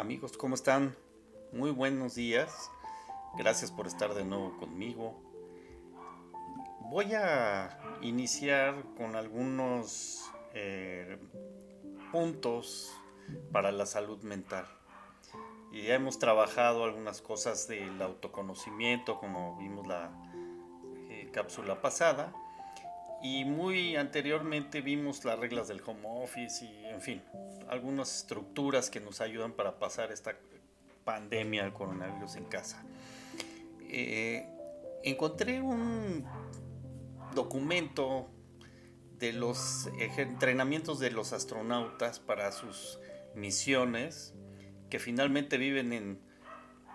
Amigos, ¿cómo están? Muy buenos días. Gracias por estar de nuevo conmigo. Voy a iniciar con algunos eh, puntos para la salud mental. Y ya hemos trabajado algunas cosas del autoconocimiento, como vimos la eh, cápsula pasada. Y muy anteriormente vimos las reglas del home office y, en fin, algunas estructuras que nos ayudan para pasar esta pandemia del coronavirus en casa. Eh, encontré un documento de los entrenamientos de los astronautas para sus misiones que finalmente viven en,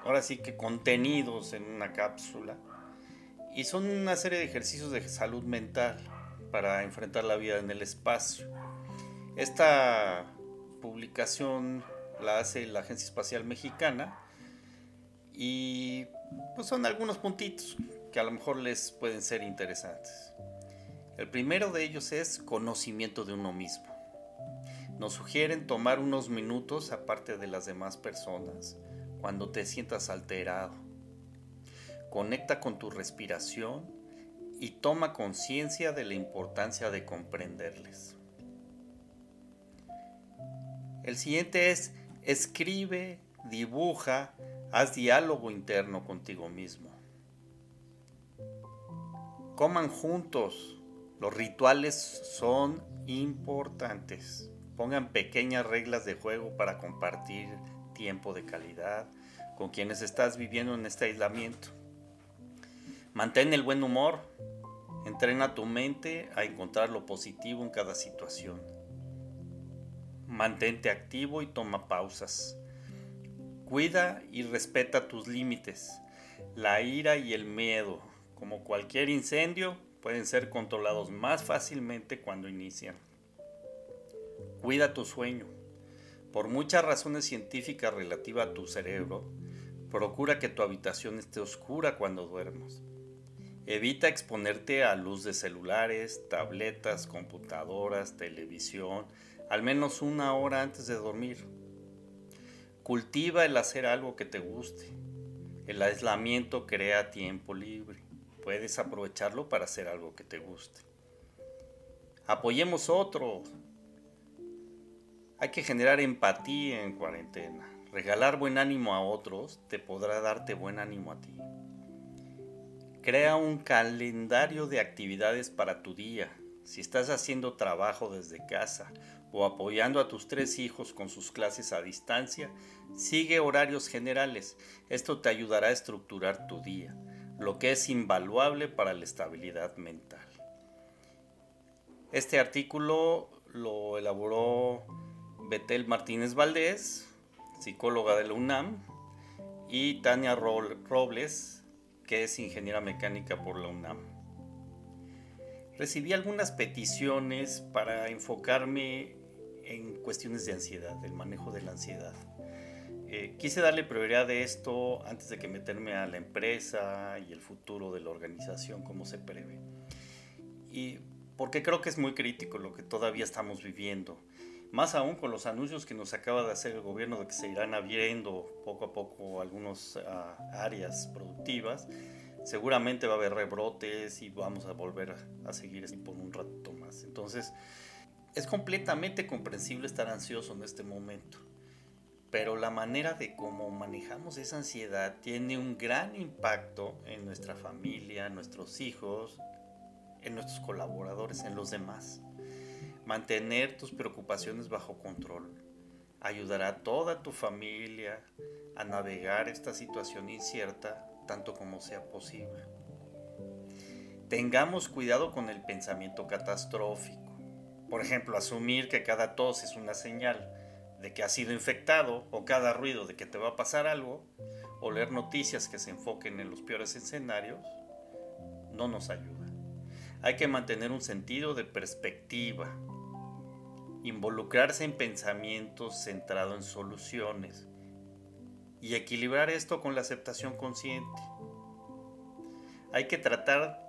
ahora sí que contenidos en una cápsula. Y son una serie de ejercicios de salud mental para enfrentar la vida en el espacio. Esta publicación la hace la Agencia Espacial Mexicana y pues son algunos puntitos que a lo mejor les pueden ser interesantes. El primero de ellos es conocimiento de uno mismo. Nos sugieren tomar unos minutos aparte de las demás personas cuando te sientas alterado. Conecta con tu respiración y toma conciencia de la importancia de comprenderles. El siguiente es escribe, dibuja, haz diálogo interno contigo mismo. Coman juntos. Los rituales son importantes. Pongan pequeñas reglas de juego para compartir tiempo de calidad con quienes estás viviendo en este aislamiento. Mantén el buen humor. Entrena tu mente a encontrar lo positivo en cada situación. Mantente activo y toma pausas. Cuida y respeta tus límites. La ira y el miedo, como cualquier incendio, pueden ser controlados más fácilmente cuando inician. Cuida tu sueño. Por muchas razones científicas relativas a tu cerebro, procura que tu habitación esté oscura cuando duermas. Evita exponerte a luz de celulares, tabletas, computadoras, televisión, al menos una hora antes de dormir. Cultiva el hacer algo que te guste. El aislamiento crea tiempo libre. Puedes aprovecharlo para hacer algo que te guste. Apoyemos otro. Hay que generar empatía en cuarentena. Regalar buen ánimo a otros te podrá darte buen ánimo a ti. Crea un calendario de actividades para tu día. Si estás haciendo trabajo desde casa o apoyando a tus tres hijos con sus clases a distancia, sigue horarios generales. Esto te ayudará a estructurar tu día, lo que es invaluable para la estabilidad mental. Este artículo lo elaboró Betel Martínez Valdés, psicóloga de la UNAM, y Tania Robles, que es ingeniera mecánica por la UNAM. Recibí algunas peticiones para enfocarme en cuestiones de ansiedad, el manejo de la ansiedad. Eh, quise darle prioridad a esto antes de que meterme a la empresa y el futuro de la organización como se prevé. Y porque creo que es muy crítico lo que todavía estamos viviendo más aún con los anuncios que nos acaba de hacer el gobierno de que se irán abriendo poco a poco algunas ah, áreas productivas, seguramente va a haber rebrotes y vamos a volver a, seguir así por un rato más. Entonces, es completamente comprensible estar ansioso en este momento, pero la manera de cómo manejamos esa ansiedad tiene un gran impacto en nuestra familia, en nuestros hijos, en nuestros colaboradores, en los demás. Mantener tus preocupaciones bajo control ayudará a toda tu familia a navegar esta situación incierta tanto como sea posible. Tengamos cuidado con el pensamiento catastrófico. Por ejemplo, asumir que cada tos es una señal de que has sido infectado o cada ruido de que te va a pasar algo, o leer noticias que se enfoquen en los peores escenarios, no nos ayuda. Hay que mantener un sentido de perspectiva, involucrarse en pensamientos centrados en soluciones y equilibrar esto con la aceptación consciente. Hay que tratar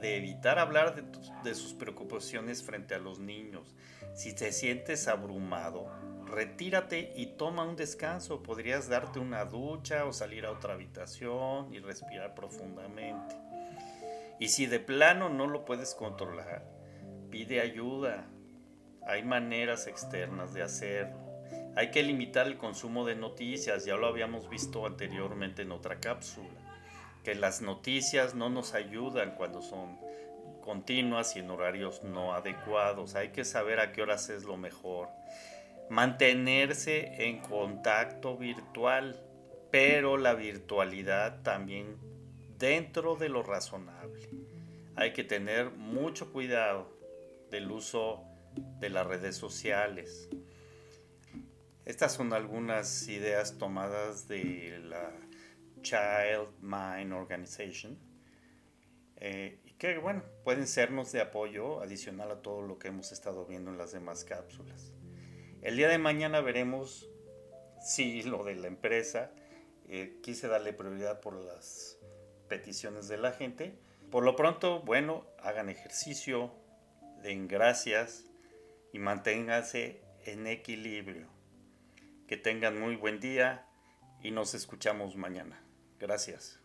de evitar hablar de, sus preocupaciones frente a los niños. Si te sientes abrumado, retírate y toma un descanso. Podrías darte una ducha o salir a otra habitación y respirar profundamente. Y si de plano no lo puedes controlar, pide ayuda. Hay maneras externas de hacerlo. Hay que limitar el consumo de noticias, ya lo habíamos visto anteriormente en otra cápsula, que las noticias no nos ayudan cuando son continuas y en horarios no adecuados. Hay que saber a qué horas es lo mejor. Mantenerse en contacto virtual, pero la virtualidad también dentro de lo razonable. Hay que tener mucho cuidado del uso de las redes sociales. Estas son algunas ideas tomadas de la Child Mind Organization eh, y que bueno, pueden sernos de apoyo adicional a todo lo que hemos estado viendo en las demás cápsulas. El día de mañana veremos si lo de la empresa, eh, quise darle prioridad por las peticiones de la gente. Por lo pronto, bueno, hagan ejercicio, den gracias y manténganse en equilibrio. Que tengan muy buen día y nos escuchamos mañana. Gracias.